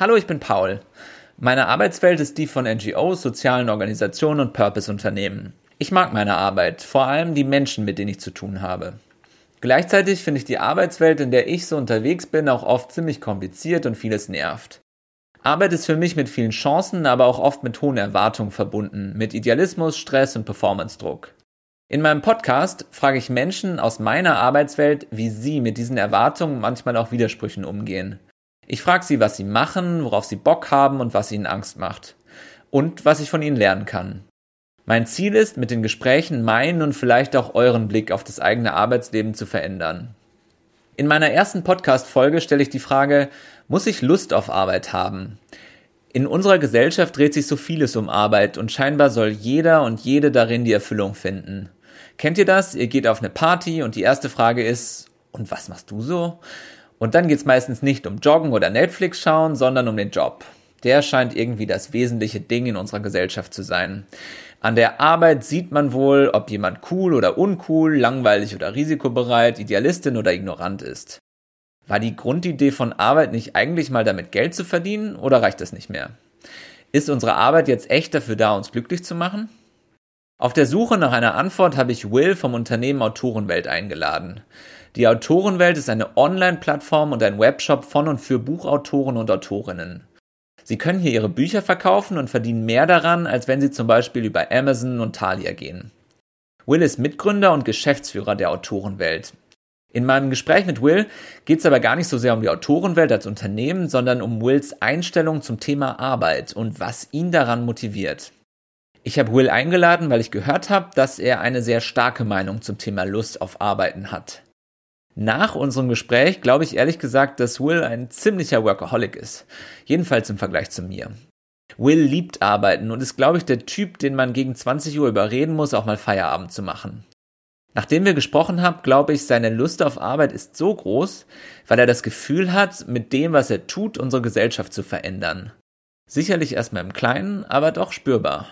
Hallo, ich bin Paul. Meine Arbeitswelt ist die von NGOs, sozialen Organisationen und Purpose-Unternehmen. Ich mag meine Arbeit, vor allem die Menschen, mit denen ich zu tun habe. Gleichzeitig finde ich die Arbeitswelt, in der ich so unterwegs bin, auch oft ziemlich kompliziert und vieles nervt. Arbeit ist für mich mit vielen Chancen, aber auch oft mit hohen Erwartungen verbunden, mit Idealismus, Stress und Performance-Druck. In meinem Podcast frage ich Menschen aus meiner Arbeitswelt, wie sie mit diesen Erwartungen manchmal auch Widersprüchen umgehen. Ich frage sie, was sie machen, worauf sie Bock haben und was ihnen Angst macht. Und was ich von ihnen lernen kann. Mein Ziel ist, mit den Gesprächen meinen und vielleicht auch euren Blick auf das eigene Arbeitsleben zu verändern. In meiner ersten Podcast-Folge stelle ich die Frage, muss ich Lust auf Arbeit haben? In unserer Gesellschaft dreht sich so vieles um Arbeit und scheinbar soll jeder und jede darin die Erfüllung finden. Kennt ihr das? Ihr geht auf eine Party und die erste Frage ist, und was machst du so? Und dann geht's meistens nicht um Joggen oder Netflix schauen, sondern um den Job. Der scheint irgendwie das wesentliche Ding in unserer Gesellschaft zu sein. An der Arbeit sieht man wohl, ob jemand cool oder uncool, langweilig oder risikobereit, Idealistin oder ignorant ist. War die Grundidee von Arbeit nicht eigentlich mal damit Geld zu verdienen oder reicht das nicht mehr? Ist unsere Arbeit jetzt echt dafür da, uns glücklich zu machen? Auf der Suche nach einer Antwort habe ich Will vom Unternehmen Autorenwelt eingeladen. Die Autorenwelt ist eine Online-Plattform und ein Webshop von und für Buchautoren und Autorinnen. Sie können hier ihre Bücher verkaufen und verdienen mehr daran, als wenn sie zum Beispiel über Amazon und Thalia gehen. Will ist Mitgründer und Geschäftsführer der Autorenwelt. In meinem Gespräch mit Will geht es aber gar nicht so sehr um die Autorenwelt als Unternehmen, sondern um Wills Einstellung zum Thema Arbeit und was ihn daran motiviert. Ich habe Will eingeladen, weil ich gehört habe, dass er eine sehr starke Meinung zum Thema Lust auf Arbeiten hat. Nach unserem Gespräch glaube ich ehrlich gesagt, dass Will ein ziemlicher Workaholic ist. Jedenfalls im Vergleich zu mir. Will liebt arbeiten und ist, glaube ich, der Typ, den man gegen 20 Uhr überreden muss, auch mal Feierabend zu machen. Nachdem wir gesprochen haben, glaube ich, seine Lust auf Arbeit ist so groß, weil er das Gefühl hat, mit dem, was er tut, unsere Gesellschaft zu verändern. Sicherlich erstmal im Kleinen, aber doch spürbar.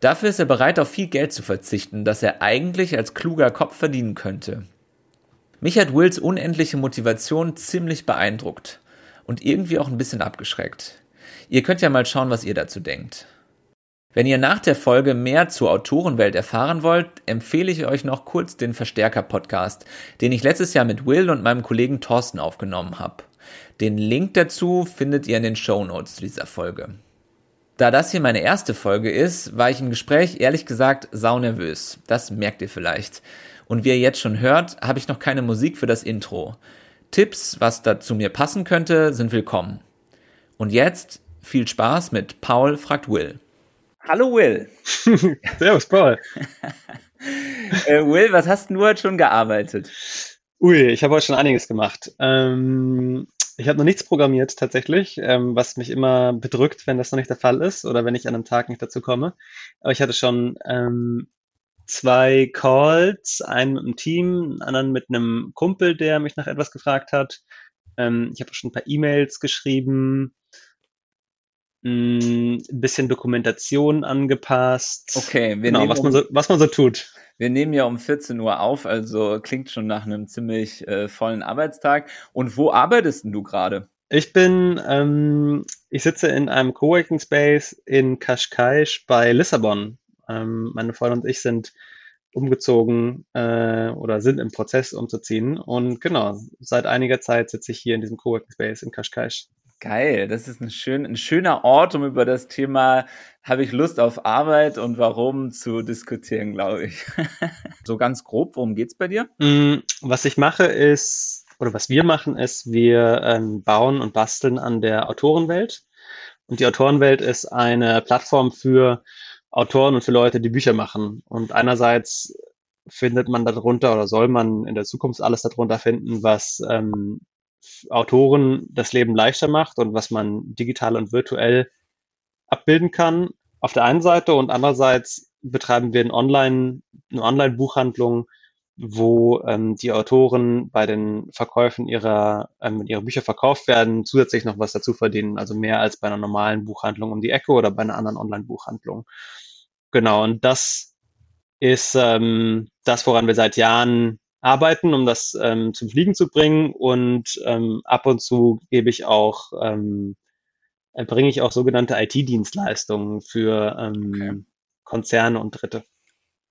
Dafür ist er bereit, auf viel Geld zu verzichten, das er eigentlich als kluger Kopf verdienen könnte. Mich hat Wills unendliche Motivation ziemlich beeindruckt und irgendwie auch ein bisschen abgeschreckt. Ihr könnt ja mal schauen, was ihr dazu denkt. Wenn ihr nach der Folge mehr zur Autorenwelt erfahren wollt, empfehle ich euch noch kurz den Verstärker-Podcast, den ich letztes Jahr mit Will und meinem Kollegen Thorsten aufgenommen habe. Den Link dazu findet ihr in den Show Notes zu dieser Folge. Da das hier meine erste Folge ist, war ich im Gespräch ehrlich gesagt saunervös. Das merkt ihr vielleicht. Und wie ihr jetzt schon hört, habe ich noch keine Musik für das Intro. Tipps, was da zu mir passen könnte, sind willkommen. Und jetzt viel Spaß mit Paul fragt Will. Hallo Will. Servus Paul. äh, Will, was hast du heute schon gearbeitet? Ui, ich habe heute schon einiges gemacht. Ähm, ich habe noch nichts programmiert tatsächlich, ähm, was mich immer bedrückt, wenn das noch nicht der Fall ist oder wenn ich an einem Tag nicht dazu komme. Aber ich hatte schon ähm, zwei Calls, einen mit einem Team, einen anderen mit einem Kumpel, der mich nach etwas gefragt hat. Ähm, ich habe schon ein paar E-Mails geschrieben, mm, ein bisschen Dokumentation angepasst. Okay, wir genau, was man so, was man so tut. Wir nehmen ja um 14 Uhr auf, also klingt schon nach einem ziemlich äh, vollen Arbeitstag. Und wo arbeitest du gerade? Ich bin, ähm, ich sitze in einem Coworking Space in Cascais bei Lissabon. Ähm, meine Freundin und ich sind umgezogen äh, oder sind im Prozess umzuziehen. Und genau, seit einiger Zeit sitze ich hier in diesem Coworking Space in Kashkash. Geil, das ist ein, schön, ein schöner Ort, um über das Thema habe ich Lust auf Arbeit und warum zu diskutieren, glaube ich. so ganz grob, worum geht's bei dir? Mm, was ich mache ist, oder was wir machen, ist, wir ähm, bauen und basteln an der Autorenwelt. Und die Autorenwelt ist eine Plattform für Autoren und für Leute, die Bücher machen. Und einerseits findet man darunter oder soll man in der Zukunft alles darunter finden, was ähm, Autoren das Leben leichter macht und was man digital und virtuell abbilden kann. Auf der einen Seite und andererseits betreiben wir ein Online, eine Online-Buchhandlung, wo ähm, die Autoren bei den Verkäufen ihrer, ähm, wenn ihre Bücher verkauft werden, zusätzlich noch was dazu verdienen, also mehr als bei einer normalen Buchhandlung um die Ecke oder bei einer anderen Online-Buchhandlung. Genau, und das ist ähm, das, woran wir seit Jahren arbeiten, um das ähm, zum Fliegen zu bringen. Und ähm, ab und zu gebe ich auch ähm, erbringe ich auch sogenannte IT-Dienstleistungen für ähm, okay. Konzerne und Dritte.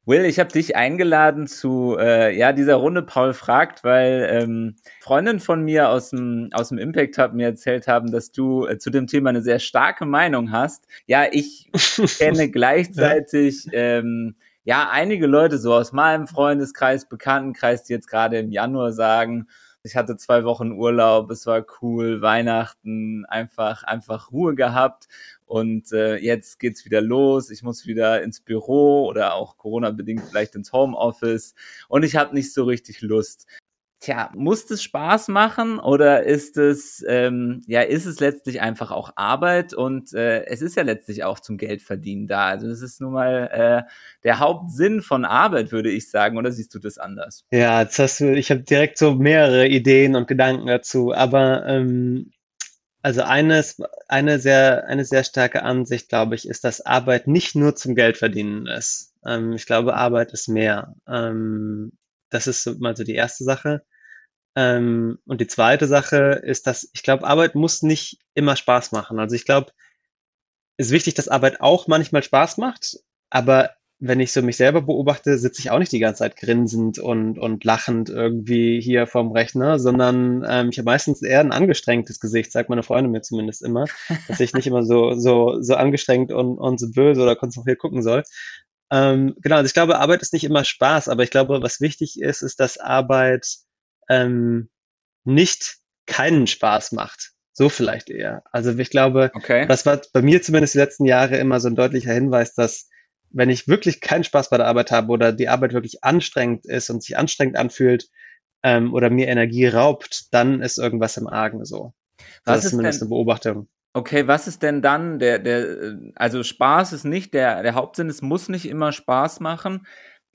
Will, ich habe dich eingeladen zu äh, ja dieser Runde Paul fragt, weil ähm, Freundin von mir aus dem aus dem Impact Hub mir erzählt haben, dass du äh, zu dem Thema eine sehr starke Meinung hast. Ja, ich kenne gleichzeitig ja. Ähm, ja einige Leute so aus meinem Freundeskreis, Bekanntenkreis, die jetzt gerade im Januar sagen, ich hatte zwei Wochen Urlaub, es war cool, Weihnachten, einfach, einfach Ruhe gehabt. Und äh, jetzt geht's wieder los. Ich muss wieder ins Büro oder auch Corona-bedingt vielleicht ins Homeoffice. Und ich habe nicht so richtig Lust. Tja, muss es Spaß machen oder ist es, ähm, ja, ist es letztlich einfach auch Arbeit und äh, es ist ja letztlich auch zum Geldverdienen da. Also das ist nun mal äh, der Hauptsinn von Arbeit, würde ich sagen. Oder siehst du das anders? Ja, jetzt hast du, ich habe direkt so mehrere Ideen und Gedanken dazu, aber ähm, also eines, eine sehr, eine sehr starke Ansicht, glaube ich, ist, dass Arbeit nicht nur zum Geldverdienen ist. Ähm, ich glaube, Arbeit ist mehr. Ähm, das ist mal so die erste Sache. Ähm, und die zweite Sache ist, dass ich glaube, Arbeit muss nicht immer Spaß machen. Also ich glaube, es ist wichtig, dass Arbeit auch manchmal Spaß macht, aber wenn ich so mich selber beobachte, sitze ich auch nicht die ganze Zeit grinsend und, und lachend irgendwie hier vorm Rechner, sondern ähm, ich habe meistens eher ein angestrengtes Gesicht, sagt meine Freundin mir zumindest immer, dass ich nicht immer so, so, so angestrengt und, und so böse oder konzentriert gucken soll. Ähm, genau, also ich glaube, Arbeit ist nicht immer Spaß, aber ich glaube, was wichtig ist, ist, dass Arbeit ähm, nicht keinen Spaß macht. So vielleicht eher. Also ich glaube, okay. das war bei mir zumindest die letzten Jahre immer so ein deutlicher Hinweis, dass wenn ich wirklich keinen Spaß bei der Arbeit habe oder die Arbeit wirklich anstrengend ist und sich anstrengend anfühlt ähm, oder mir Energie raubt, dann ist irgendwas im Argen so. Das ist, ist zumindest denn, eine Beobachtung. Okay, was ist denn dann der, der, also Spaß ist nicht der, der Hauptsinn, es muss nicht immer Spaß machen.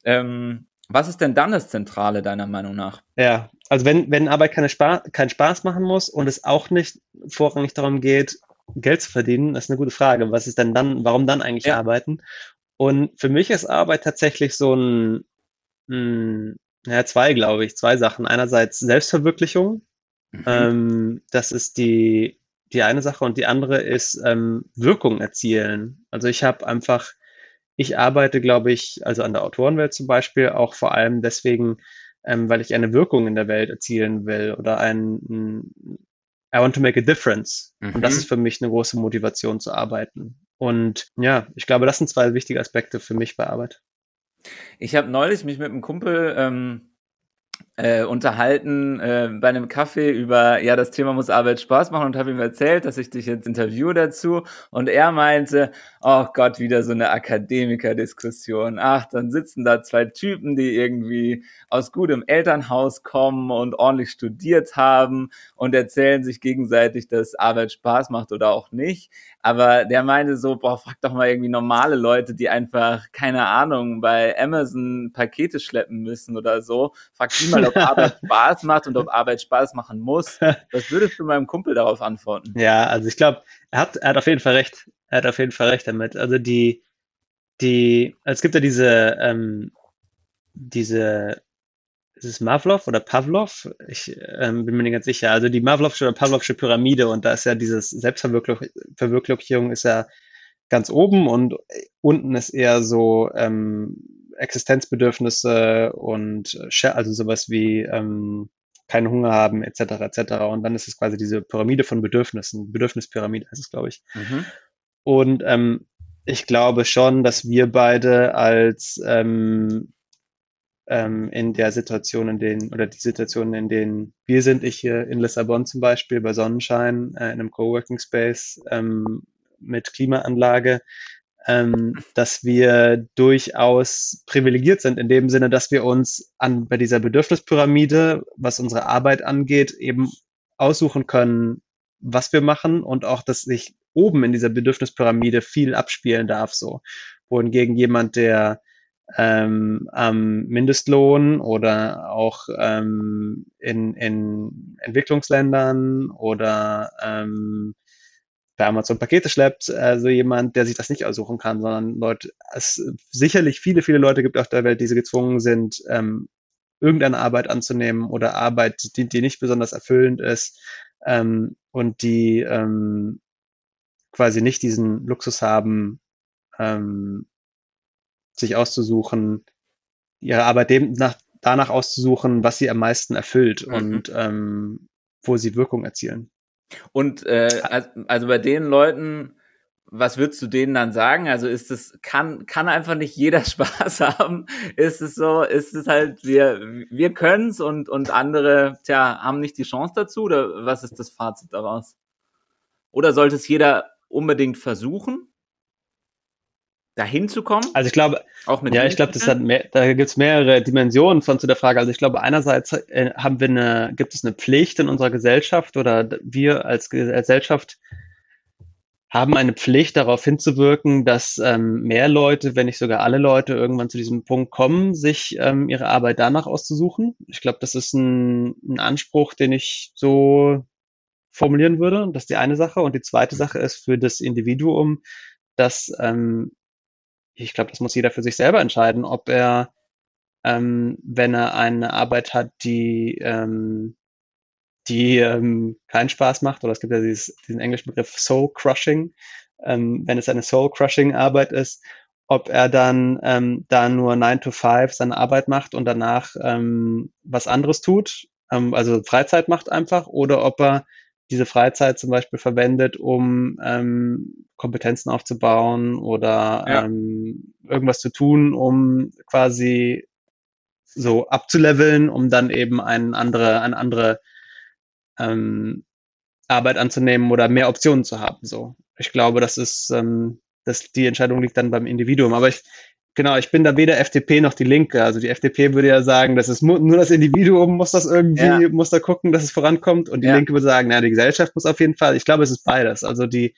Ähm, was ist denn dann das Zentrale deiner Meinung nach? Ja, also wenn, wenn Arbeit keine Spaß, keinen Spaß machen muss und es auch nicht vorrangig darum geht, Geld zu verdienen, das ist eine gute Frage. Was ist denn dann, warum dann eigentlich ja. arbeiten? Und für mich ist Arbeit tatsächlich so ein, ein ja, zwei, glaube ich, zwei Sachen. Einerseits Selbstverwirklichung. Mhm. Ähm, das ist die, die eine Sache und die andere ist ähm, Wirkung erzielen. Also ich habe einfach ich arbeite, glaube ich, also an der Autorenwelt zum Beispiel, auch vor allem deswegen, ähm, weil ich eine Wirkung in der Welt erzielen will oder ein, ein I want to make a difference. Mhm. Und das mhm. ist für mich eine große Motivation zu arbeiten. Und ja, ich glaube, das sind zwei wichtige Aspekte für mich bei Arbeit. Ich habe neulich mich mit einem Kumpel ähm, äh, unterhalten äh, bei einem Kaffee über, ja, das Thema muss Arbeit Spaß machen und habe ihm erzählt, dass ich dich jetzt interview dazu. Und er meinte, oh Gott, wieder so eine Akademiker-Diskussion. Ach, dann sitzen da zwei Typen, die irgendwie aus gutem Elternhaus kommen und ordentlich studiert haben und erzählen sich gegenseitig, dass Arbeit Spaß macht oder auch nicht. Aber der meinte so, boah, frag doch mal irgendwie normale Leute, die einfach, keine Ahnung, bei Amazon Pakete schleppen müssen oder so. Frag die mal, ob Arbeit Spaß macht und ob Arbeit Spaß machen muss. Was würdest du meinem Kumpel darauf antworten? Ja, also ich glaube, er hat, er hat auf jeden Fall recht. Er hat auf jeden Fall recht damit. Also die, die, es gibt ja diese, ähm, diese ist es Mavlov oder Pavlov? Ich ähm, bin mir nicht ganz sicher. Also die Mavlovsche oder Pavlovsche Pyramide und da ist ja dieses Selbstverwirklichung ist ja ganz oben und unten ist eher so ähm, Existenzbedürfnisse und also sowas wie ähm, keinen Hunger haben etc. etc. Und dann ist es quasi diese Pyramide von Bedürfnissen, Bedürfnispyramide heißt es, glaube ich. Mhm. Und ähm, ich glaube schon, dass wir beide als ähm, ähm, in der Situation, in denen, oder die Situation, in denen wir sind, ich hier in Lissabon zum Beispiel bei Sonnenschein, äh, in einem Coworking Space ähm, mit Klimaanlage, ähm, dass wir durchaus privilegiert sind in dem Sinne, dass wir uns an bei dieser Bedürfnispyramide, was unsere Arbeit angeht, eben aussuchen können, was wir machen und auch, dass sich oben in dieser Bedürfnispyramide viel abspielen darf, so. Wohingegen jemand, der ähm, am Mindestlohn oder auch ähm, in, in Entwicklungsländern oder ähm, bei Amazon Pakete schleppt, also jemand, der sich das nicht aussuchen kann, sondern Leute, es sicherlich viele, viele Leute gibt auf der Welt, die gezwungen sind, ähm, irgendeine Arbeit anzunehmen oder Arbeit, die, die nicht besonders erfüllend ist ähm, und die ähm, quasi nicht diesen Luxus haben, ähm, sich auszusuchen, ihre Arbeit dem nach, danach auszusuchen, was sie am meisten erfüllt mhm. und ähm, wo sie Wirkung erzielen. Und äh, also bei den Leuten, was würdest du denen dann sagen? Also ist es, kann, kann einfach nicht jeder Spaß haben? Ist es so, ist es halt, wir, wir können's und, und andere, tja, haben nicht die Chance dazu? Oder was ist das Fazit daraus? Oder sollte es jeder unbedingt versuchen? Dahin zu kommen? Also ich glaube, auch mit ja, ich glaube, das hat mehr, da gibt es mehrere Dimensionen von zu der Frage. Also ich glaube, einerseits äh, haben wir eine, gibt es eine Pflicht in unserer Gesellschaft oder wir als Gesellschaft haben eine Pflicht darauf hinzuwirken, dass ähm, mehr Leute, wenn nicht sogar alle Leute irgendwann zu diesem Punkt kommen, sich ähm, ihre Arbeit danach auszusuchen. Ich glaube, das ist ein, ein Anspruch, den ich so formulieren würde. Das ist die eine Sache. Und die zweite Sache ist für das Individuum, dass ähm, ich glaube, das muss jeder für sich selber entscheiden, ob er, ähm, wenn er eine Arbeit hat, die, ähm, die ähm, keinen Spaß macht, oder es gibt ja dieses, diesen englischen Begriff Soul Crushing, ähm, wenn es eine Soul Crushing Arbeit ist, ob er dann ähm, da nur 9 to 5 seine Arbeit macht und danach ähm, was anderes tut, ähm, also Freizeit macht einfach, oder ob er diese Freizeit zum Beispiel verwendet, um ähm, Kompetenzen aufzubauen oder ja. ähm, irgendwas zu tun, um quasi so abzuleveln, um dann eben eine andere, eine andere ähm, Arbeit anzunehmen oder mehr Optionen zu haben. So, ich glaube, das ist, ähm, das die Entscheidung liegt dann beim Individuum. Aber ich Genau, ich bin da weder FDP noch die Linke. Also die FDP würde ja sagen, das ist nur das Individuum muss das irgendwie, ja. muss da gucken, dass es vorankommt. Und die ja. Linke würde sagen, na, die Gesellschaft muss auf jeden Fall. Ich glaube, es ist beides. Also die,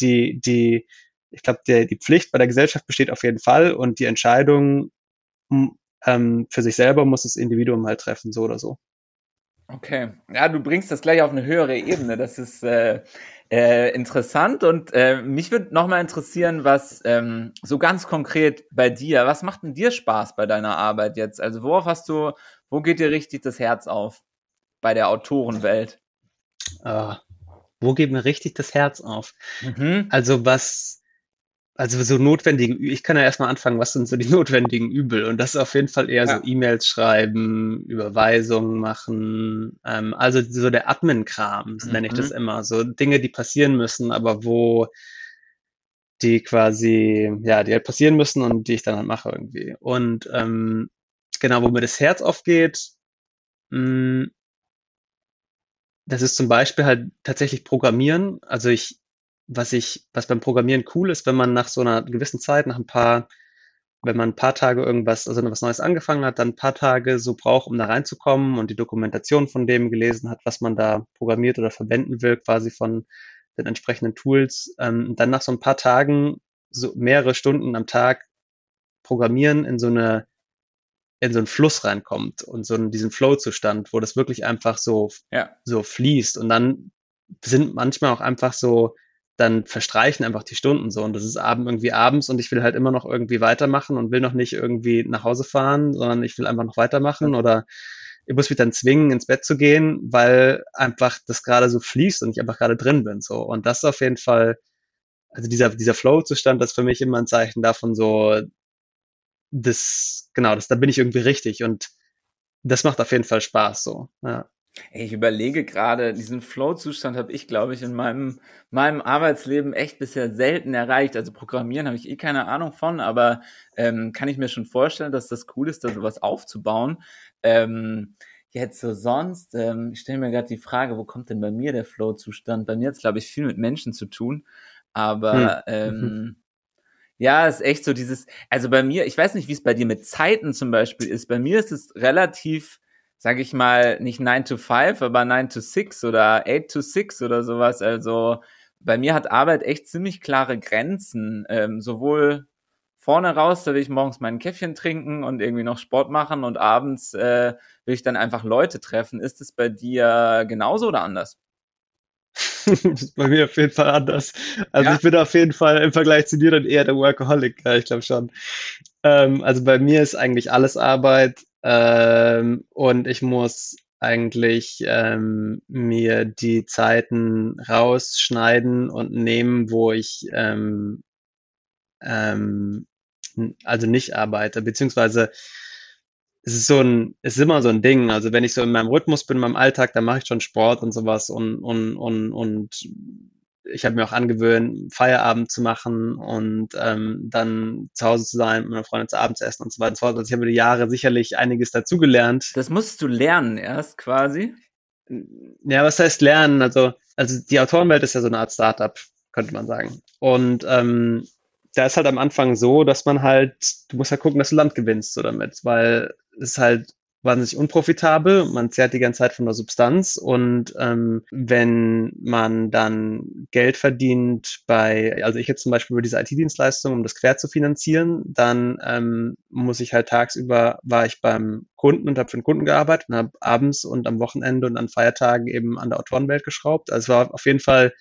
die, die, ich glaube, die, die Pflicht bei der Gesellschaft besteht auf jeden Fall und die Entscheidung ähm, für sich selber muss das Individuum halt treffen, so oder so. Okay, ja, du bringst das gleich auf eine höhere Ebene. Das ist äh, äh, interessant und äh, mich würde nochmal interessieren, was ähm, so ganz konkret bei dir, was macht denn dir Spaß bei deiner Arbeit jetzt? Also worauf hast du, wo geht dir richtig das Herz auf bei der Autorenwelt? Uh, wo geht mir richtig das Herz auf? Mhm. Also was also so notwendige, ich kann ja erstmal anfangen, was sind so die notwendigen Übel? Und das ist auf jeden Fall eher ja. so E-Mails schreiben, Überweisungen machen, ähm, also so der Admin-Kram, mhm. nenne ich das mhm. immer. So Dinge, die passieren müssen, aber wo die quasi, ja, die halt passieren müssen und die ich dann halt mache irgendwie. Und ähm, genau, wo mir das Herz aufgeht, mh, hm, das ist zum Beispiel halt tatsächlich Programmieren. Also ich, was ich, was beim Programmieren cool ist, wenn man nach so einer gewissen Zeit, nach ein paar, wenn man ein paar Tage irgendwas, also was Neues angefangen hat, dann ein paar Tage so braucht, um da reinzukommen und die Dokumentation von dem gelesen hat, was man da programmiert oder verwenden will, quasi von den entsprechenden Tools, ähm, dann nach so ein paar Tagen so mehrere Stunden am Tag programmieren in so eine in so einen Fluss reinkommt und so in diesen Flow-Zustand, wo das wirklich einfach so, ja. so fließt. Und dann sind manchmal auch einfach so dann verstreichen einfach die Stunden so. Und das ist abend irgendwie abends und ich will halt immer noch irgendwie weitermachen und will noch nicht irgendwie nach Hause fahren, sondern ich will einfach noch weitermachen oder ich muss mich dann zwingen, ins Bett zu gehen, weil einfach das gerade so fließt und ich einfach gerade drin bin so. Und das ist auf jeden Fall also dieser dieser Flow-Zustand, das ist für mich immer ein Zeichen davon so das genau, das da bin ich irgendwie richtig und das macht auf jeden Fall Spaß so, ja. Ich überlege gerade, diesen Flow-Zustand habe ich, glaube ich, in meinem, meinem Arbeitsleben echt bisher selten erreicht. Also Programmieren habe ich eh keine Ahnung von, aber ähm, kann ich mir schon vorstellen, dass das cool ist, da sowas aufzubauen. Ähm, jetzt so sonst, ähm, ich stelle mir gerade die Frage, wo kommt denn bei mir der Flow-Zustand? Bei mir hat es, glaube ich, viel mit Menschen zu tun. Aber hm. ähm, mhm. ja, ist echt so dieses, also bei mir, ich weiß nicht, wie es bei dir mit Zeiten zum Beispiel ist. Bei mir ist es relativ sage ich mal, nicht 9 to 5, aber 9 to 6 oder 8 to 6 oder sowas. Also bei mir hat Arbeit echt ziemlich klare Grenzen. Ähm, sowohl vorne raus, da will ich morgens mein Käffchen trinken und irgendwie noch Sport machen und abends äh, will ich dann einfach Leute treffen. Ist es bei dir genauso oder anders? das ist bei mir auf jeden Fall anders. Also ja. ich bin auf jeden Fall im Vergleich zu dir dann eher der Workaholic, ja, ich glaube schon. Ähm, also bei mir ist eigentlich alles Arbeit. Ähm, und ich muss eigentlich ähm, mir die Zeiten rausschneiden und nehmen, wo ich ähm, ähm, also nicht arbeite, beziehungsweise es ist so ein, es ist immer so ein Ding. Also wenn ich so in meinem Rhythmus bin, in meinem Alltag, dann mache ich schon Sport und sowas und, und, und, und ich habe mir auch angewöhnt, Feierabend zu machen und ähm, dann zu Hause zu sein, mit meiner Freundin zu Abend zu essen und so weiter und so fort. Also ich habe über die Jahre sicherlich einiges dazugelernt. Das musst du lernen erst quasi. Ja, was heißt lernen? Also, also die Autorenwelt ist ja so eine Art Startup, könnte man sagen. Und ähm, da ist halt am Anfang so, dass man halt, du musst halt gucken, dass du Land gewinnst so damit, weil es halt wahnsinnig unprofitabel. Man zehrt die ganze Zeit von der Substanz und ähm, wenn man dann Geld verdient bei, also ich jetzt zum Beispiel über diese IT-Dienstleistung, um das quer zu finanzieren, dann ähm, muss ich halt tagsüber war ich beim Kunden und habe für den Kunden gearbeitet und habe abends und am Wochenende und an Feiertagen eben an der Autorenwelt geschraubt. Also es war auf jeden Fall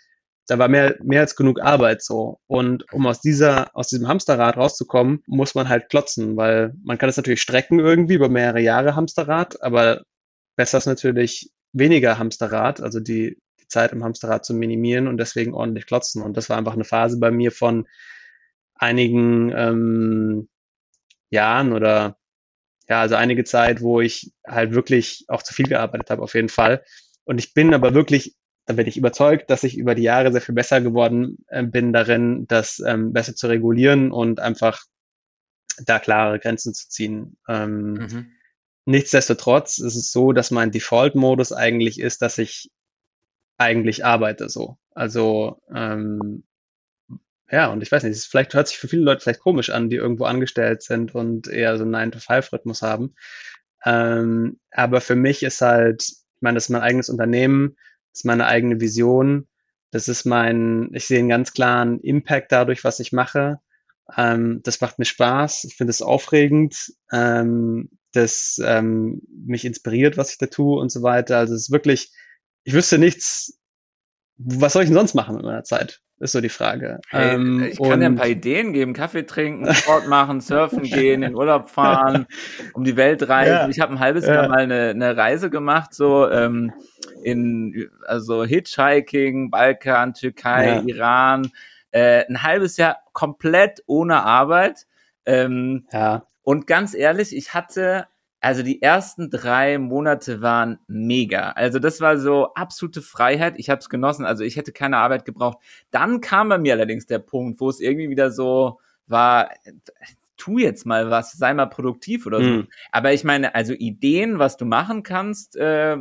da war mehr, mehr als genug Arbeit so. Und um aus dieser, aus diesem Hamsterrad rauszukommen, muss man halt klotzen, weil man kann es natürlich strecken irgendwie über mehrere Jahre Hamsterrad, aber besser ist natürlich weniger Hamsterrad, also die, die Zeit im Hamsterrad zu minimieren und deswegen ordentlich klotzen. Und das war einfach eine Phase bei mir von einigen ähm, Jahren oder ja, also einige Zeit, wo ich halt wirklich auch zu viel gearbeitet habe, auf jeden Fall. Und ich bin aber wirklich dann bin ich überzeugt, dass ich über die Jahre sehr viel besser geworden äh, bin darin, das ähm, besser zu regulieren und einfach da klare Grenzen zu ziehen. Ähm, mhm. Nichtsdestotrotz ist es so, dass mein Default-Modus eigentlich ist, dass ich eigentlich arbeite so. Also ähm, ja, und ich weiß nicht, es vielleicht hört sich für viele Leute vielleicht komisch an, die irgendwo angestellt sind und eher so einen 9-to-5-Rhythmus haben. Ähm, aber für mich ist halt, ich meine, das ist mein eigenes Unternehmen ist meine eigene Vision. Das ist mein, ich sehe einen ganz klaren Impact dadurch, was ich mache. Ähm, das macht mir Spaß. Ich finde es aufregend. Ähm, das ähm, mich inspiriert, was ich da tue und so weiter. Also es ist wirklich, ich wüsste nichts, was soll ich denn sonst machen mit meiner Zeit? Ist so die Frage. Hey, ähm, ich kann dir ein paar Ideen geben, Kaffee trinken, Sport machen, surfen gehen, in Urlaub fahren, um die Welt reisen. Ja. Ich habe ein halbes ja. Jahr mal eine, eine Reise gemacht, so ähm, in also Hitchhiking, Balkan, Türkei, ja. Iran, äh, ein halbes Jahr komplett ohne Arbeit. Ähm, ja. Und ganz ehrlich, ich hatte also die ersten drei Monate waren mega. Also das war so absolute Freiheit. Ich habe es genossen. Also ich hätte keine Arbeit gebraucht. Dann kam bei mir allerdings der Punkt, wo es irgendwie wieder so war, tu jetzt mal was, sei mal produktiv oder so. Mhm. Aber ich meine, also Ideen, was du machen kannst, äh,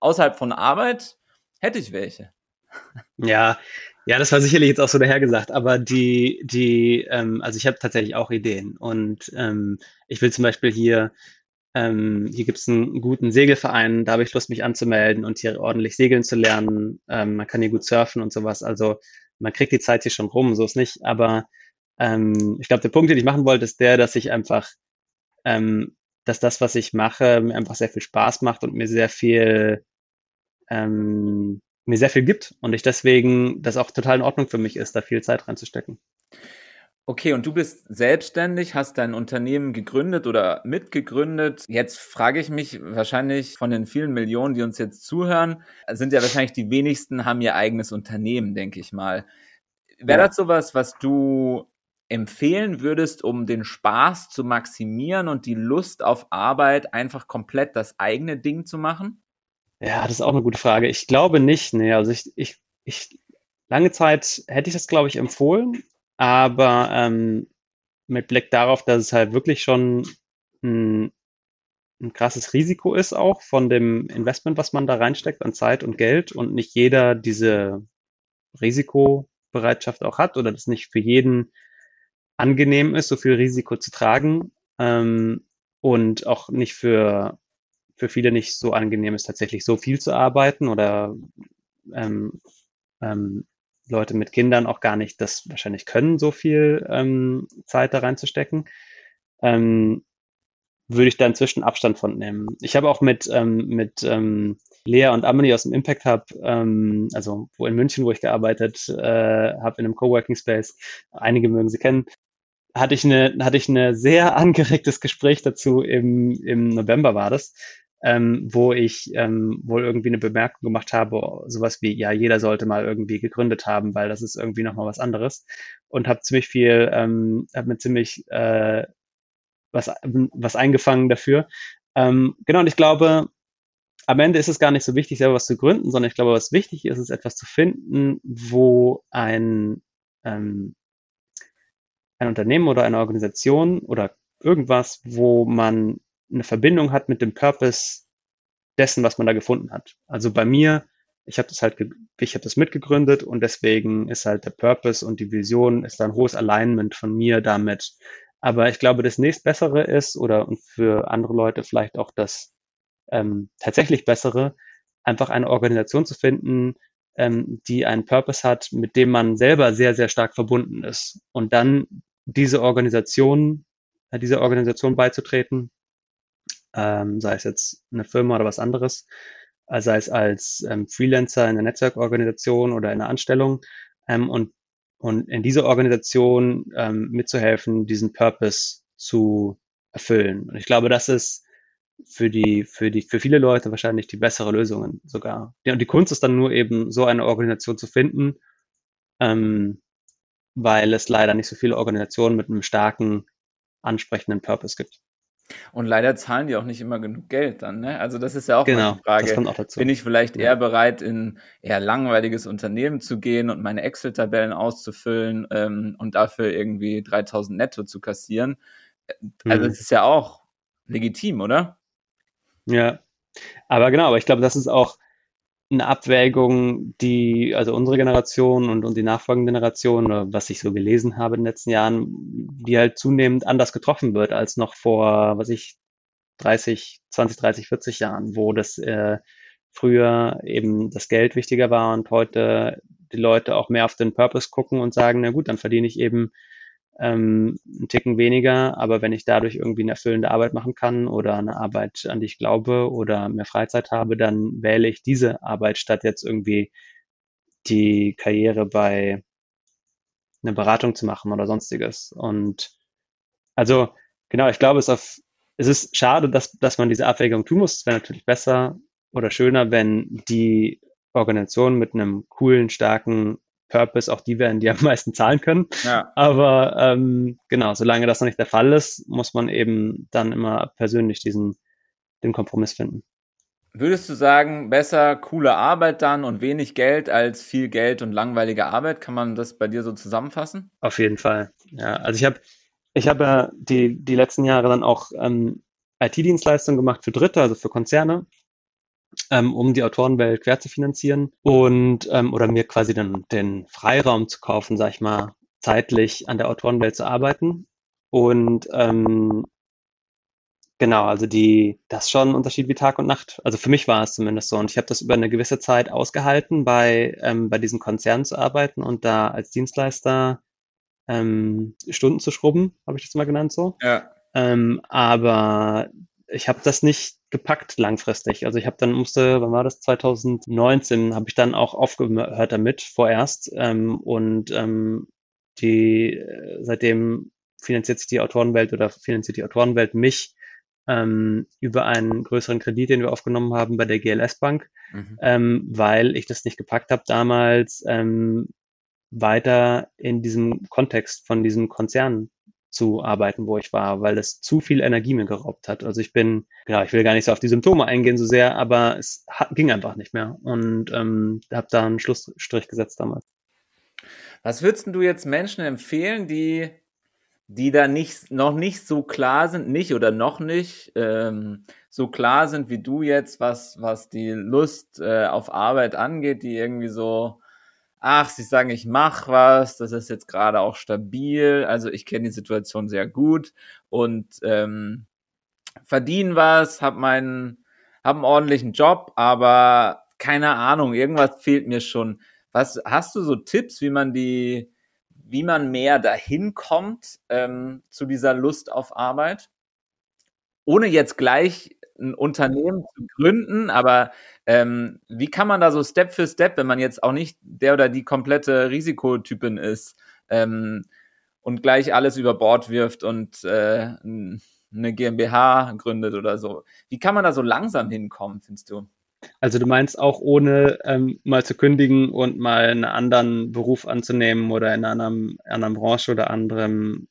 außerhalb von Arbeit, hätte ich welche. Ja, ja, das war sicherlich jetzt auch so dahergesagt, aber die, die, ähm, also ich habe tatsächlich auch Ideen und ähm, ich will zum Beispiel hier, ähm, hier gibt es einen guten Segelverein, da habe ich Lust, mich anzumelden und hier ordentlich segeln zu lernen. Ähm, man kann hier gut surfen und sowas. Also man kriegt die Zeit hier schon rum, so ist nicht. Aber ähm, ich glaube, der Punkt, den ich machen wollte, ist der, dass ich einfach, ähm, dass das, was ich mache, mir einfach sehr viel Spaß macht und mir sehr viel ähm, mir sehr viel gibt und ich deswegen das auch total in Ordnung für mich ist, da viel Zeit reinzustecken. Okay, und du bist selbstständig, hast dein Unternehmen gegründet oder mitgegründet. Jetzt frage ich mich wahrscheinlich von den vielen Millionen, die uns jetzt zuhören, sind ja wahrscheinlich die wenigsten haben ihr eigenes Unternehmen, denke ich mal. Wäre ja. das sowas, was du empfehlen würdest, um den Spaß zu maximieren und die Lust auf Arbeit einfach komplett das eigene Ding zu machen? Ja, das ist auch eine gute Frage. Ich glaube nicht. Nee, also ich, ich, ich lange Zeit hätte ich das, glaube ich, empfohlen, aber ähm, mit Blick darauf, dass es halt wirklich schon ein, ein krasses Risiko ist, auch von dem Investment, was man da reinsteckt an Zeit und Geld und nicht jeder diese Risikobereitschaft auch hat oder das nicht für jeden angenehm ist, so viel Risiko zu tragen ähm, und auch nicht für für viele nicht so angenehm ist, tatsächlich so viel zu arbeiten oder ähm, ähm, Leute mit Kindern auch gar nicht das wahrscheinlich können, so viel ähm, Zeit da reinzustecken, ähm, würde ich da inzwischen Abstand von nehmen. Ich habe auch mit, ähm, mit ähm, Lea und Amelie aus dem Impact Hub, ähm, also wo in München, wo ich gearbeitet äh, habe, in einem Coworking Space, einige mögen sie kennen, hatte ich eine, hatte ich eine sehr angeregtes Gespräch dazu im, im November war das, ähm, wo ich ähm, wohl irgendwie eine Bemerkung gemacht habe, sowas wie, ja, jeder sollte mal irgendwie gegründet haben, weil das ist irgendwie nochmal was anderes. Und habe ziemlich viel, ähm, habe mir ziemlich äh, was, was eingefangen dafür. Ähm, genau, und ich glaube, am Ende ist es gar nicht so wichtig, selber was zu gründen, sondern ich glaube, was wichtig ist, ist etwas zu finden, wo ein, ähm, ein Unternehmen oder eine Organisation oder irgendwas, wo man eine Verbindung hat mit dem Purpose dessen, was man da gefunden hat. Also bei mir, ich habe das halt, ich habe das mitgegründet und deswegen ist halt der Purpose und die Vision ist da ein hohes Alignment von mir damit. Aber ich glaube, das nächstbessere ist oder und für andere Leute vielleicht auch das ähm, tatsächlich bessere, einfach eine Organisation zu finden, ähm, die einen Purpose hat, mit dem man selber sehr, sehr stark verbunden ist. Und dann diese Organisation, äh, dieser Organisation beizutreten, ähm, sei es jetzt eine Firma oder was anderes, äh, sei es als ähm, Freelancer in einer Netzwerkorganisation oder in einer Anstellung ähm, und, und in dieser Organisation ähm, mitzuhelfen, diesen Purpose zu erfüllen. Und ich glaube, das ist für die, für die, für viele Leute wahrscheinlich die bessere Lösung sogar. Ja, und die Kunst ist dann nur eben so eine Organisation zu finden, ähm, weil es leider nicht so viele Organisationen mit einem starken, ansprechenden Purpose gibt. Und leider zahlen die auch nicht immer genug Geld dann. Ne? Also das ist ja auch genau, eine Frage. Das kommt auch dazu. Bin ich vielleicht eher bereit, in eher langweiliges Unternehmen zu gehen und meine Excel-Tabellen auszufüllen ähm, und dafür irgendwie 3000 netto zu kassieren? Also es mhm. ist ja auch legitim, oder? Ja, aber genau, aber ich glaube, das ist auch eine Abwägung, die, also unsere Generation und, und die nachfolgende Generation, was ich so gelesen habe in den letzten Jahren, die halt zunehmend anders getroffen wird als noch vor, was ich, 30, 20, 30, 40 Jahren, wo das äh, früher eben das Geld wichtiger war und heute die Leute auch mehr auf den Purpose gucken und sagen, na gut, dann verdiene ich eben ähm, einen Ticken weniger, aber wenn ich dadurch irgendwie eine erfüllende Arbeit machen kann oder eine Arbeit, an die ich glaube oder mehr Freizeit habe, dann wähle ich diese Arbeit statt jetzt irgendwie die Karriere bei einer Beratung zu machen oder sonstiges. Und also genau, ich glaube, es, auf, es ist schade, dass, dass man diese Abwägung tun muss. Es wäre natürlich besser oder schöner, wenn die Organisation mit einem coolen, starken Purpose auch die werden, die am meisten zahlen können. Ja. Aber ähm, genau, solange das noch nicht der Fall ist, muss man eben dann immer persönlich diesen den Kompromiss finden. Würdest du sagen, besser coole Arbeit dann und wenig Geld als viel Geld und langweilige Arbeit? Kann man das bei dir so zusammenfassen? Auf jeden Fall. Ja, also ich habe ich habe ja die, die letzten Jahre dann auch ähm, IT-Dienstleistungen gemacht für Dritte, also für Konzerne ähm, um die Autorenwelt quer zu finanzieren und ähm, oder mir quasi dann den Freiraum zu kaufen, sag ich mal, zeitlich an der Autorenwelt zu arbeiten. Und ähm, genau, also die, das ist schon ein Unterschied wie Tag und Nacht. Also für mich war es zumindest so. Und ich habe das über eine gewisse Zeit ausgehalten, bei, ähm, bei diesen Konzernen zu arbeiten und da als Dienstleister ähm, Stunden zu schrubben, habe ich das mal genannt so. Ja. Ähm, aber ich habe das nicht gepackt langfristig. Also ich habe dann musste, wann war das? 2019 habe ich dann auch aufgehört damit vorerst ähm, und ähm, die äh, seitdem finanziert sich die Autorenwelt oder finanziert die Autorenwelt mich ähm, über einen größeren Kredit, den wir aufgenommen haben bei der GLS Bank, mhm. ähm, weil ich das nicht gepackt habe damals ähm, weiter in diesem Kontext von diesem Konzern zu arbeiten, wo ich war, weil es zu viel Energie mir geraubt hat. Also ich bin, ja, ich will gar nicht so auf die Symptome eingehen so sehr, aber es ging einfach nicht mehr und ähm, habe da einen Schlussstrich gesetzt damals. Was würdest du jetzt Menschen empfehlen, die, die da nicht, noch nicht so klar sind, nicht oder noch nicht ähm, so klar sind wie du jetzt, was, was die Lust äh, auf Arbeit angeht, die irgendwie so ach, sie sagen, ich mache was, das ist jetzt gerade auch stabil, also ich kenne die Situation sehr gut und ähm, verdiene was, habe meinen, habe einen ordentlichen Job, aber keine Ahnung, irgendwas fehlt mir schon. Was hast du so Tipps, wie man die, wie man mehr dahin kommt ähm, zu dieser Lust auf Arbeit? Ohne jetzt gleich ein Unternehmen zu gründen, aber ähm, wie kann man da so Step für Step, wenn man jetzt auch nicht der oder die komplette Risikotypin ist ähm, und gleich alles über Bord wirft und äh, eine GmbH gründet oder so. Wie kann man da so langsam hinkommen, findest du? Also du meinst auch ohne ähm, mal zu kündigen und mal einen anderen Beruf anzunehmen oder in einer anderen, anderen Branche oder anderem,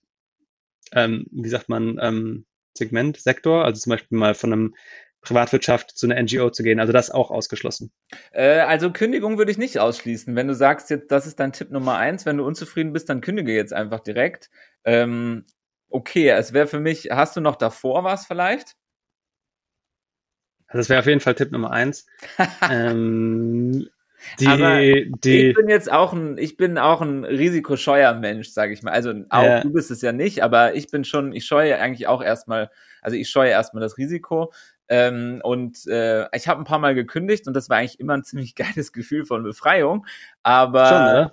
ähm, wie sagt man, ähm, Segment, Sektor, also zum Beispiel mal von einem Privatwirtschaft zu einer NGO zu gehen. Also das auch ausgeschlossen. Äh, also Kündigung würde ich nicht ausschließen. Wenn du sagst jetzt, das ist dein Tipp Nummer eins, wenn du unzufrieden bist, dann kündige jetzt einfach direkt. Ähm, okay, es wäre für mich, hast du noch davor was vielleicht? Also das wäre auf jeden Fall Tipp Nummer eins. ähm, die, Aber die, ich bin jetzt auch ein, ich bin auch ein risikoscheuer Mensch, sage ich mal. Also auch ja. du bist es ja nicht, aber ich bin schon, ich scheue eigentlich auch erstmal, also ich scheue erstmal das Risiko. Ähm, und äh, ich habe ein paar Mal gekündigt und das war eigentlich immer ein ziemlich geiles Gefühl von Befreiung. Aber schon, ne?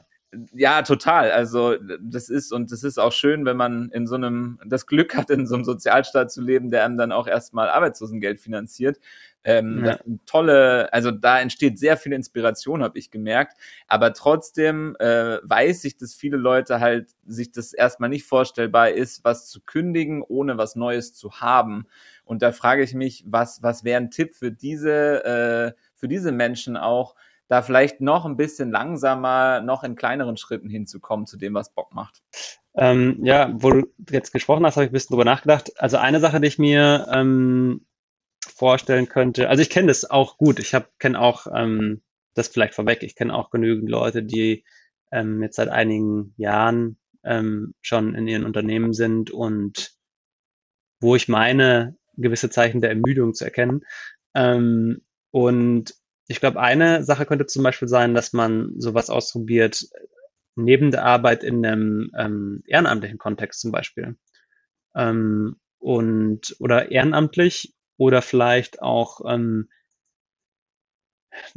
Ja, total. Also das ist und das ist auch schön, wenn man in so einem das Glück hat, in so einem Sozialstaat zu leben, der einem dann auch erstmal Arbeitslosengeld finanziert. Ähm, ja. tolle, also da entsteht sehr viel Inspiration, habe ich gemerkt. Aber trotzdem äh, weiß ich, dass viele Leute halt sich das erstmal nicht vorstellbar ist, was zu kündigen, ohne was Neues zu haben. Und da frage ich mich, was was wäre ein Tipp für diese äh, für diese Menschen auch, da vielleicht noch ein bisschen langsamer, noch in kleineren Schritten hinzukommen zu dem, was Bock macht. Ähm, ja, wo du jetzt gesprochen hast, habe ich ein bisschen drüber nachgedacht. Also eine Sache, die ich mir ähm, vorstellen könnte, also ich kenne das auch gut. Ich kenne auch ähm, das vielleicht vorweg. Ich kenne auch genügend Leute, die ähm, jetzt seit einigen Jahren ähm, schon in ihren Unternehmen sind und wo ich meine, gewisse Zeichen der Ermüdung zu erkennen. Ähm, und ich glaube, eine Sache könnte zum Beispiel sein, dass man sowas ausprobiert, neben der Arbeit in einem ähm, ehrenamtlichen Kontext zum Beispiel. Ähm, und oder ehrenamtlich oder vielleicht auch ähm,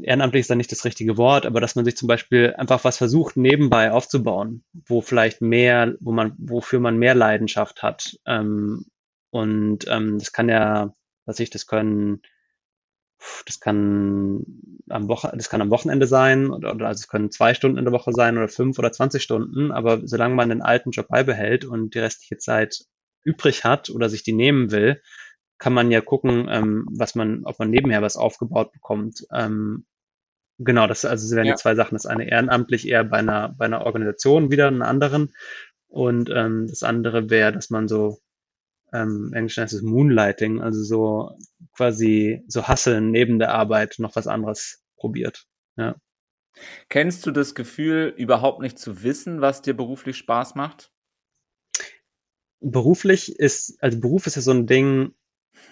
ehrenamtlich ist da nicht das richtige Wort, aber dass man sich zum Beispiel einfach was versucht, nebenbei aufzubauen, wo vielleicht mehr, wo man, wofür man mehr Leidenschaft hat. Ähm, und ähm, das kann ja, was ich, das können das kann am Woche, das kann am Wochenende sein oder, oder also es können zwei Stunden in der Woche sein oder fünf oder zwanzig Stunden, aber solange man den alten Job beibehält und die restliche Zeit übrig hat oder sich die nehmen will, kann man ja gucken, ähm, was man, ob man nebenher was aufgebaut bekommt. Ähm, genau, das also wären ja. die zwei Sachen. Das eine ehrenamtlich eher bei einer bei einer Organisation wieder, einer anderen und ähm, das andere wäre, dass man so ähm, Englisch heißt es Moonlighting, also so quasi so Hasseln neben der Arbeit noch was anderes probiert. Ja. Kennst du das Gefühl, überhaupt nicht zu wissen, was dir beruflich Spaß macht? Beruflich ist, also Beruf ist ja so ein Ding,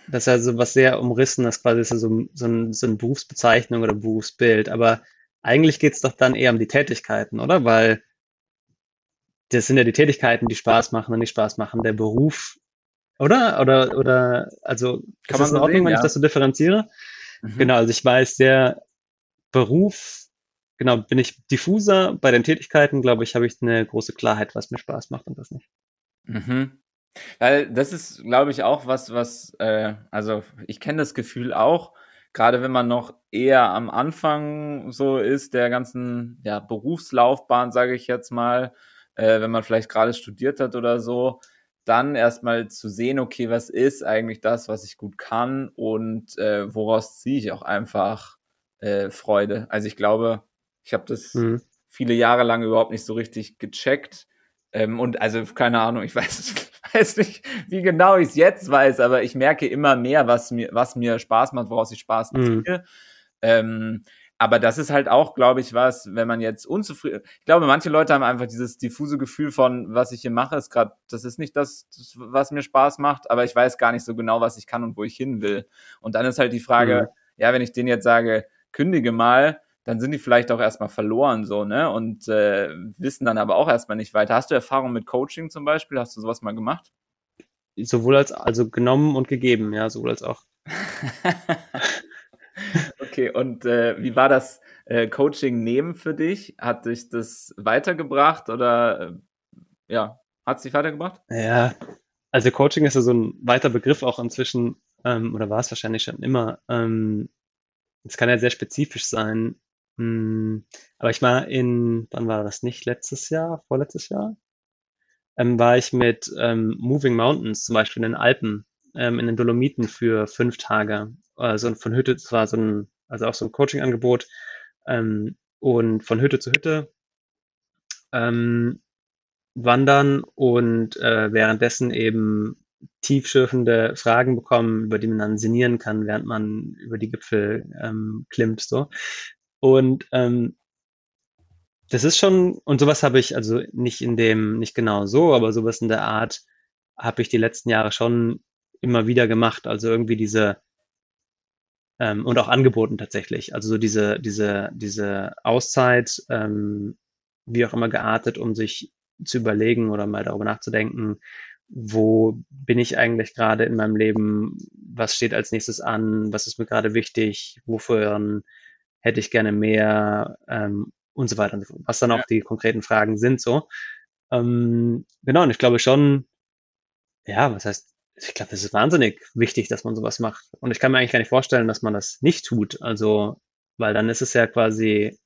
das ist also was sehr umrissen ist, quasi ist ja so, so, ein, so eine Berufsbezeichnung oder Berufsbild. Aber eigentlich geht es doch dann eher um die Tätigkeiten, oder? Weil das sind ja die Tätigkeiten, die Spaß machen und nicht Spaß machen. Der Beruf oder? Oder, oder, also, Kann das in Ordnung, sehen, wenn ja. ich das so differenziere? Mhm. Genau, also ich weiß, der Beruf, genau, bin ich diffuser. Bei den Tätigkeiten, glaube ich, habe ich eine große Klarheit, was mir Spaß macht und was nicht. Mhm. Weil das ist, glaube ich, auch was, was, äh, also ich kenne das Gefühl auch, gerade wenn man noch eher am Anfang so ist, der ganzen ja, Berufslaufbahn, sage ich jetzt mal, äh, wenn man vielleicht gerade studiert hat oder so, dann erstmal zu sehen, okay, was ist eigentlich das, was ich gut kann und äh, woraus ziehe ich auch einfach äh, Freude. Also ich glaube, ich habe das mhm. viele Jahre lang überhaupt nicht so richtig gecheckt. Ähm, und also, keine Ahnung, ich weiß, weiß nicht, wie genau ich es jetzt weiß, aber ich merke immer mehr, was mir, was mir Spaß macht, woraus ich Spaß mhm. ziehe. Ähm, aber das ist halt auch, glaube ich, was, wenn man jetzt unzufrieden, ich glaube, manche Leute haben einfach dieses diffuse Gefühl von, was ich hier mache, ist gerade, das ist nicht das, was mir Spaß macht, aber ich weiß gar nicht so genau, was ich kann und wo ich hin will. Und dann ist halt die Frage, mhm. ja, wenn ich denen jetzt sage, kündige mal, dann sind die vielleicht auch erstmal verloren, so, ne? Und äh, wissen dann aber auch erstmal nicht weiter. Hast du Erfahrung mit Coaching zum Beispiel? Hast du sowas mal gemacht? Sowohl als, also genommen und gegeben, ja, sowohl als auch. Okay, und äh, wie war das äh, Coaching nehmen für dich? Hat dich das weitergebracht oder äh, ja, hat es dich weitergebracht? Ja, also Coaching ist ja so ein weiter Begriff auch inzwischen, ähm, oder war es wahrscheinlich schon immer. Ähm, es ähm, kann ja sehr spezifisch sein. Hm, aber ich war in, wann war das nicht? Letztes Jahr, vorletztes Jahr? Ähm, war ich mit ähm, Moving Mountains zum Beispiel in den Alpen ähm, in den Dolomiten für fünf Tage. Also von Hütte, das war so ein, also auch so ein Coaching-Angebot. Ähm, und von Hütte zu Hütte ähm, wandern und äh, währenddessen eben tiefschürfende Fragen bekommen, über die man dann sinnieren kann, während man über die Gipfel ähm, klimmt. So. Und ähm, das ist schon, und sowas habe ich, also nicht in dem, nicht genau so, aber sowas in der Art habe ich die letzten Jahre schon immer wieder gemacht. Also irgendwie diese, ähm, und auch angeboten tatsächlich. Also so diese, diese, diese Auszeit, ähm, wie auch immer geartet, um sich zu überlegen oder mal darüber nachzudenken, wo bin ich eigentlich gerade in meinem Leben, was steht als nächstes an, was ist mir gerade wichtig, wofür hätte ich gerne mehr? Ähm, und so weiter, was dann auch die konkreten Fragen sind so. Ähm, genau, und ich glaube schon, ja, was heißt, ich glaube, es ist wahnsinnig wichtig, dass man sowas macht. Und ich kann mir eigentlich gar nicht vorstellen, dass man das nicht tut. Also, weil dann ist es ja quasi,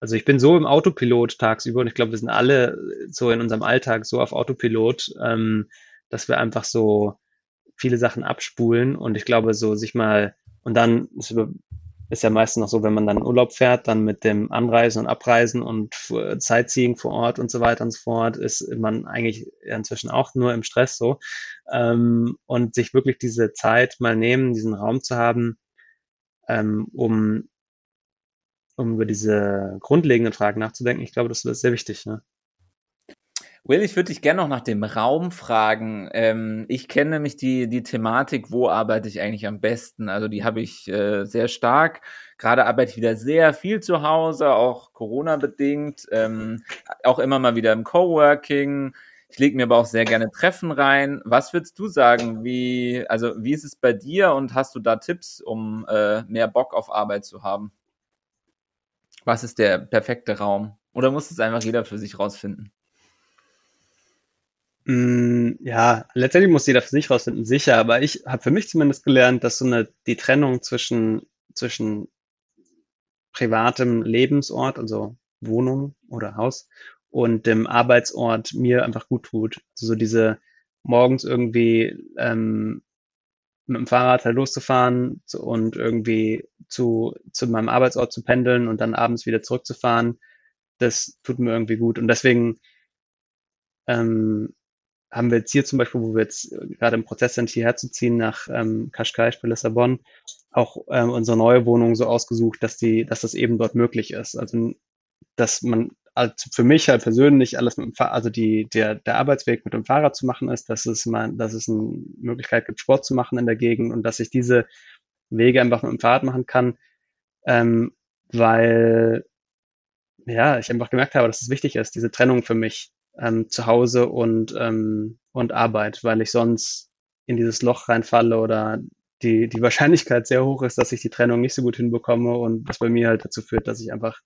also ich bin so im Autopilot tagsüber und ich glaube, wir sind alle so in unserem Alltag so auf Autopilot, ähm, dass wir einfach so viele Sachen abspulen und ich glaube, so sich mal und dann ist ist ja meistens noch so, wenn man dann in Urlaub fährt, dann mit dem Anreisen und Abreisen und Sightseeing vor Ort und so weiter und so fort, ist man eigentlich inzwischen auch nur im Stress so. Ähm, und sich wirklich diese Zeit mal nehmen, diesen Raum zu haben, ähm, um, um über diese grundlegenden Fragen nachzudenken, ich glaube, das ist sehr wichtig. Ne? Will, ich würde dich gerne noch nach dem Raum fragen. Ähm, ich kenne nämlich die, die Thematik, wo arbeite ich eigentlich am besten. Also die habe ich äh, sehr stark. Gerade arbeite ich wieder sehr viel zu Hause, auch Corona-bedingt, ähm, auch immer mal wieder im Coworking. Ich lege mir aber auch sehr gerne Treffen rein. Was würdest du sagen? Wie, also wie ist es bei dir und hast du da Tipps, um äh, mehr Bock auf Arbeit zu haben? Was ist der perfekte Raum? Oder muss es einfach jeder für sich rausfinden? Mm, ja, letztendlich muss jeder für sich rausfinden, sicher, aber ich habe für mich zumindest gelernt, dass so eine die Trennung zwischen zwischen privatem Lebensort, also Wohnung oder Haus und dem Arbeitsort mir einfach gut tut. Also so diese morgens irgendwie ähm, mit dem Fahrrad halt loszufahren und irgendwie zu, zu meinem Arbeitsort zu pendeln und dann abends wieder zurückzufahren, das tut mir irgendwie gut. Und deswegen ähm, haben wir jetzt hier zum Beispiel, wo wir jetzt äh, gerade im Prozess sind, hierher zu ziehen nach ähm, Qashqai bei Lissabon, auch ähm, unsere neue Wohnung so ausgesucht, dass die, dass das eben dort möglich ist. Also dass man also für mich halt persönlich alles mit dem Fahrrad, also die, der, der Arbeitsweg mit dem Fahrrad zu machen ist, dass es mal, dass es eine Möglichkeit gibt, Sport zu machen in der Gegend und dass ich diese Wege einfach mit dem Fahrrad machen kann, ähm, weil ja, ich einfach gemerkt habe, dass es wichtig ist, diese Trennung für mich ähm, zu Hause und, ähm, und Arbeit, weil ich sonst in dieses Loch reinfalle oder die, die Wahrscheinlichkeit sehr hoch ist, dass ich die Trennung nicht so gut hinbekomme und was bei mir halt dazu führt, dass ich einfach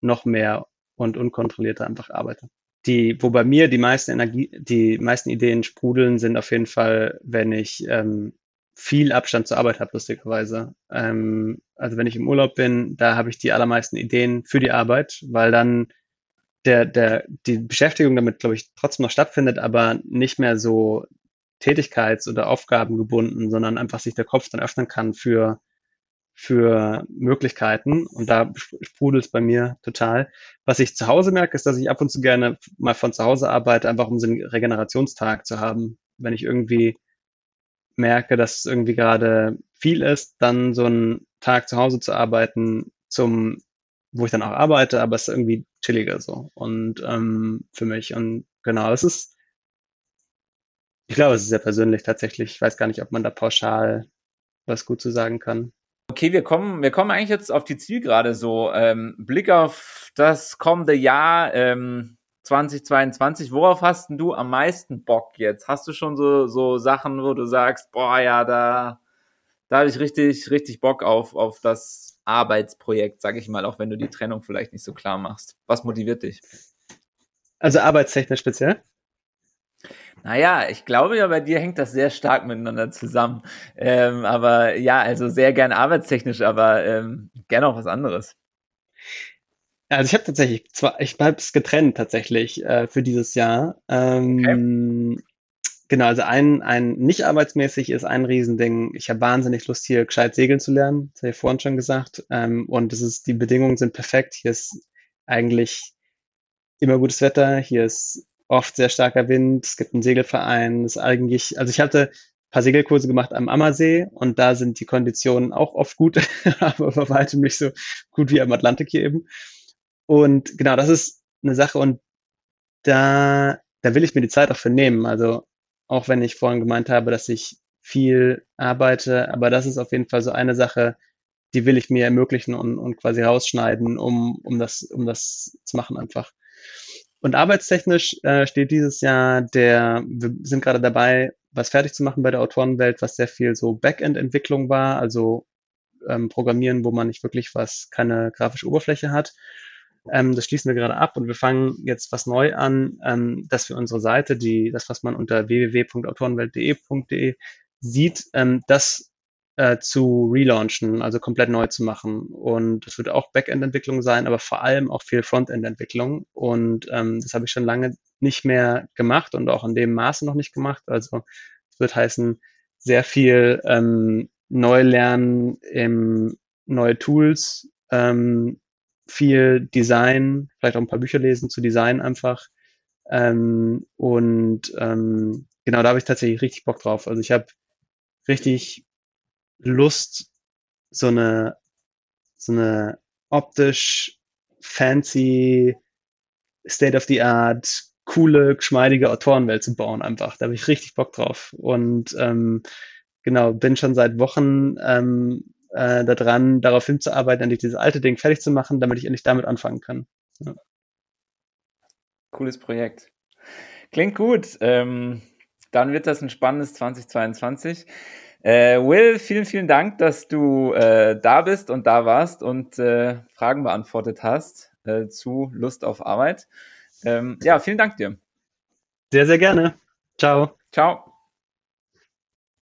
noch mehr und unkontrollierter einfach arbeite. Die, wo bei mir die meisten Energie, die meisten Ideen sprudeln, sind auf jeden Fall, wenn ich ähm, viel Abstand zur Arbeit habe, lustigerweise. Ähm, also wenn ich im Urlaub bin, da habe ich die allermeisten Ideen für die Arbeit, weil dann der, der, die Beschäftigung damit, glaube ich, trotzdem noch stattfindet, aber nicht mehr so tätigkeits- oder aufgabengebunden, sondern einfach sich der Kopf dann öffnen kann für, für Möglichkeiten. Und da sprudelt es bei mir total. Was ich zu Hause merke, ist, dass ich ab und zu gerne mal von zu Hause arbeite, einfach um so einen Regenerationstag zu haben. Wenn ich irgendwie merke, dass es irgendwie gerade viel ist, dann so einen Tag zu Hause zu arbeiten, zum wo ich dann auch arbeite, aber es ist irgendwie chilliger so. Und ähm, für mich. Und genau, es ist, ich glaube, es ist sehr persönlich tatsächlich. Ich weiß gar nicht, ob man da pauschal was gut zu sagen kann. Okay, wir kommen, wir kommen eigentlich jetzt auf die Zielgerade so. Ähm, Blick auf das kommende Jahr ähm, 2022. Worauf hast denn du am meisten Bock jetzt? Hast du schon so, so Sachen, wo du sagst, boah, ja, da, da habe ich richtig, richtig Bock auf, auf das Arbeitsprojekt, sage ich mal, auch wenn du die Trennung vielleicht nicht so klar machst? Was motiviert dich? Also arbeitstechnisch speziell? Naja, ich glaube ja, bei dir hängt das sehr stark miteinander zusammen. Ähm, aber ja, also sehr gern arbeitstechnisch, aber ähm, gerne auch was anderes. Also ich habe tatsächlich, zwar, ich habe es getrennt tatsächlich äh, für dieses Jahr. Ähm, okay. Genau, also ein, ein nicht arbeitsmäßig ist ein Riesending. Ich habe wahnsinnig Lust, hier gescheit segeln zu lernen. Das habe ich vorhin schon gesagt. Ähm, und das ist, die Bedingungen sind perfekt. Hier ist eigentlich immer gutes Wetter. Hier ist oft sehr starker Wind. Es gibt einen Segelverein. Es ist eigentlich, also ich hatte ein paar Segelkurse gemacht am Ammersee und da sind die Konditionen auch oft gut, aber bei weitem nicht so gut wie am Atlantik hier eben. Und genau, das ist eine Sache und da, da will ich mir die Zeit auch für nehmen. Also auch wenn ich vorhin gemeint habe, dass ich viel arbeite, aber das ist auf jeden Fall so eine Sache, die will ich mir ermöglichen und, und quasi rausschneiden, um, um, das, um das zu machen einfach. Und arbeitstechnisch äh, steht dieses Jahr der, wir sind gerade dabei, was fertig zu machen bei der Autorenwelt, was sehr viel so Backend-Entwicklung war, also ähm, Programmieren, wo man nicht wirklich was, keine grafische Oberfläche hat. Ähm, das schließen wir gerade ab und wir fangen jetzt was neu an, ähm, dass wir unsere Seite, die, das, was man unter www.autorenwelt.de sieht, ähm, das äh, zu relaunchen, also komplett neu zu machen. Und das wird auch Backend-Entwicklung sein, aber vor allem auch viel Frontend-Entwicklung. Und ähm, das habe ich schon lange nicht mehr gemacht und auch in dem Maße noch nicht gemacht. Also es wird heißen, sehr viel ähm, neu lernen im neue Tools, ähm, viel Design, vielleicht auch ein paar Bücher lesen zu Design einfach. Ähm, und ähm, genau, da habe ich tatsächlich richtig Bock drauf. Also ich habe richtig Lust, so eine, so eine optisch fancy, state of the art, coole, geschmeidige Autorenwelt zu bauen einfach. Da habe ich richtig Bock drauf. Und ähm, genau, bin schon seit Wochen ähm, äh, daran, darauf hinzuarbeiten, endlich dieses alte Ding fertig zu machen, damit ich endlich damit anfangen kann. Ja. Cooles Projekt. Klingt gut. Ähm, dann wird das ein spannendes 2022. Äh, Will, vielen, vielen Dank, dass du äh, da bist und da warst und äh, Fragen beantwortet hast äh, zu Lust auf Arbeit. Ähm, ja, vielen Dank dir. Sehr, sehr gerne. Ciao. Ciao.